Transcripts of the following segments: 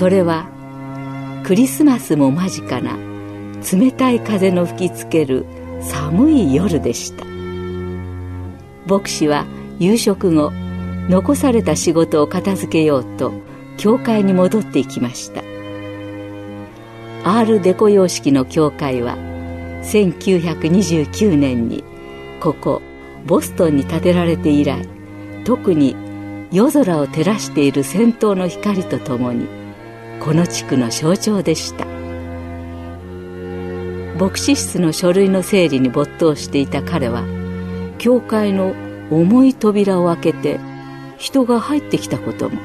それはクリスマスも間近な冷たい風の吹きつける寒い夜でした。牧師は夕食後残された仕事を片付けようと教会に戻っていきました。アールデコ様式の教会は1929年にここボストンに建てられて以来特に夜空を照らしている先頭の光とともにこの地区の象徴でした。牧師室の書類の整理に没頭していた彼は教会の重い扉を開けて人が入ってきたことも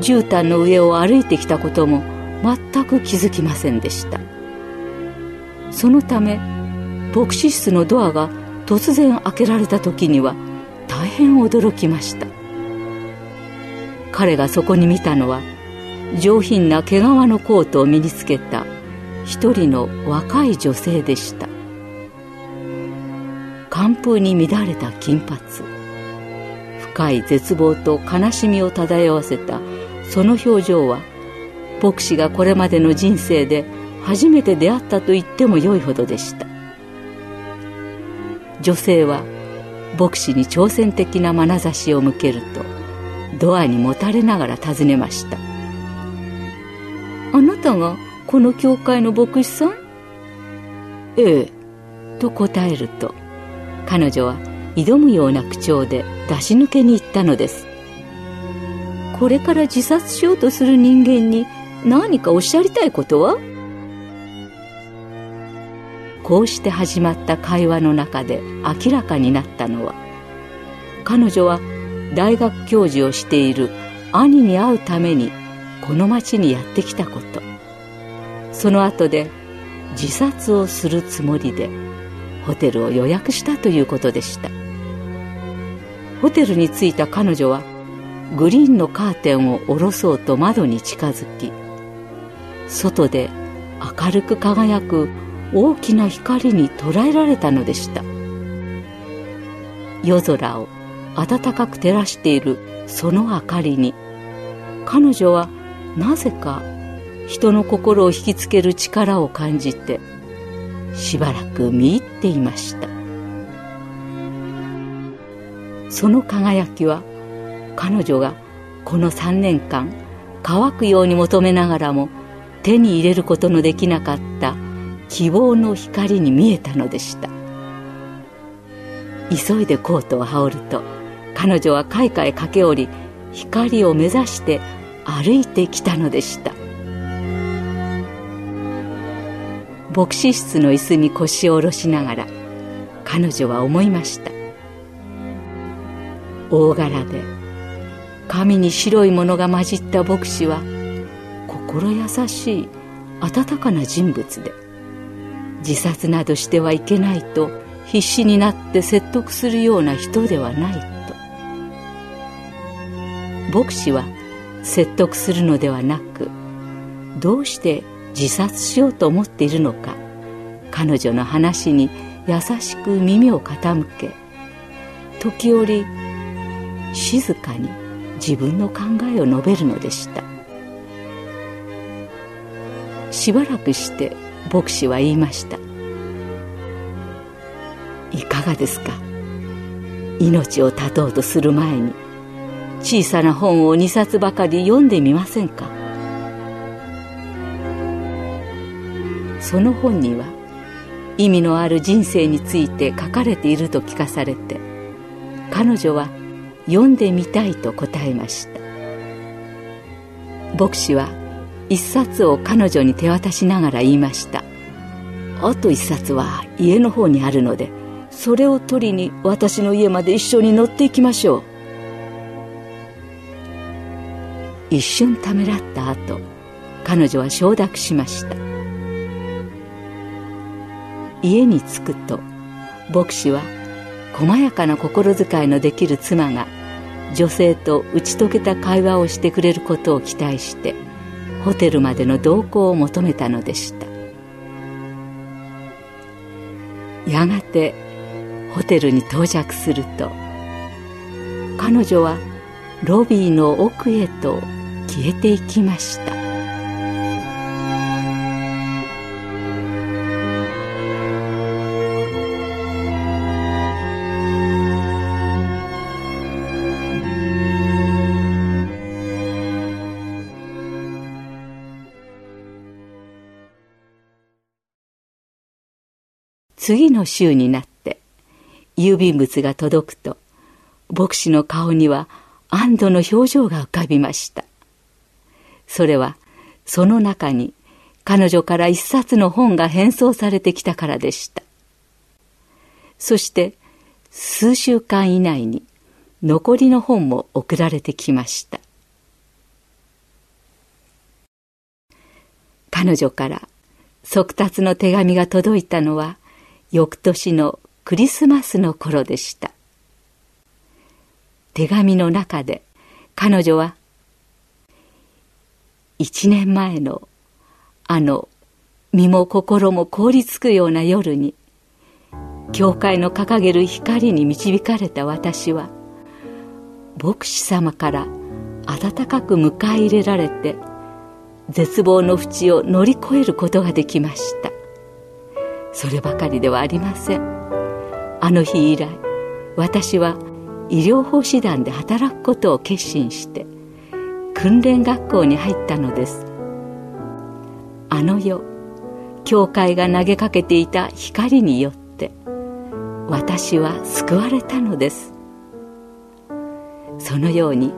絨毯の上を歩いてきたことも全く気づきませんでした。そのため牧師室のドアが突然開けられた時には大変驚きました。彼がそこに見たのは上品な毛皮のコートを身につけた一人の若い女性でした。寒風に乱れた金髪。深い絶望と悲しみを漂わせた。その表情は牧師がこれまでの人生で初めて出会ったと言ってもよいほどでした。女性は牧師に挑戦的な眼差しを向けるとドアにもたれながら尋ねました。あなたがこの教会の牧師さん？ええ。と答えると彼女は挑むような口調で出し抜けに言ったのです。これから自殺しようとする人間に何かおっしゃりたいことは？こうして始まった会話の中で明らかになったのは彼女は大学教授をしている兄に会うためにこの町にやってきたこと。その後で自殺をするつもりでホテルを予約したということでした。ホテルに着いた彼女はグリーンのカーテンを下ろそうと窓に近づき外で明るく輝く大きな光に捉えられたのでした。夜空を暖かく照らしているその明かりに彼女はなぜか人の心を引きつける力を感じてしばらく見入っていました。その輝きは彼女がこの3年間乾くように求めながらも手に入れることのできなかった希望の光に見えたのでした。急いでコートを羽織ると彼女は階下へ駆け下り光を目指して歩いてきたのでした。牧師室の椅子に腰を下ろしながら彼女は思いました。大柄で髪に白いものが混じった牧師は心優しい温かな人物で自殺などしてはいけないと必死になって説得するような人ではないと。牧師は説得するのではなくどうして自殺しようと思っているのか彼女の話に優しく耳を傾け時折静かに自分の考えを述べるのでした。しばらくして牧師は言いました。いかがですか？命を絶とうとする前に小さな本を2冊ばかり読んでみませんか？その本には意味のある人生について書かれていると聞かされて彼女は読んでみたいと答えました。牧師は一冊を彼女に手渡しながら言いましたあと一冊は家の方にあるのでそれを取りに私の家まで一緒に乗っていきましょう。一瞬ためらった後彼女は承諾しました。家に着くと牧師は細やかな心遣いのできる妻が女性と打ち解けた会話をしてくれることを期待してホテルまでの同行を求めたのでした。やがてホテルに到着すると彼女はロビーの奥へと消えていきました。次の週になって郵便物が届くと牧師の顔には安堵の表情が浮かびました。それはその中に彼女から一冊の本が返送されてきたからでした。そして数週間以内に残りの本も送られてきました。彼女から速達の手紙が届いたのは翌年のクリスマスの頃でした。手紙の中で彼女は一年前のあの身も心も凍りつくような夜に教会の掲げる光に導かれた私は牧師様から温かく迎え入れられて絶望の淵を乗り越えることができました。そればかりではありません。あの日以来私は医療法師団で働くことを決心して訓練学校に入ったのです。あの夜教会が投げかけていた光によって私は救われたのです。そのように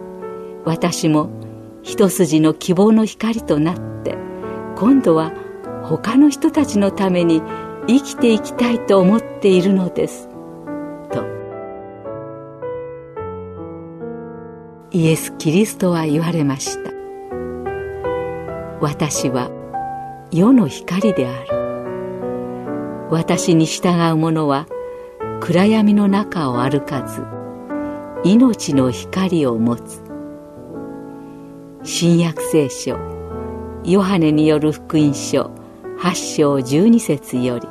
私も一筋の希望の光となって今度は他の人たちのために生きていきたいと思っているのです。イエス・キリストは言われました。私は世の光である。私に従う者は暗闇の中を歩かず命の光を持つ。新約聖書ヨハネによる福音書8章12節より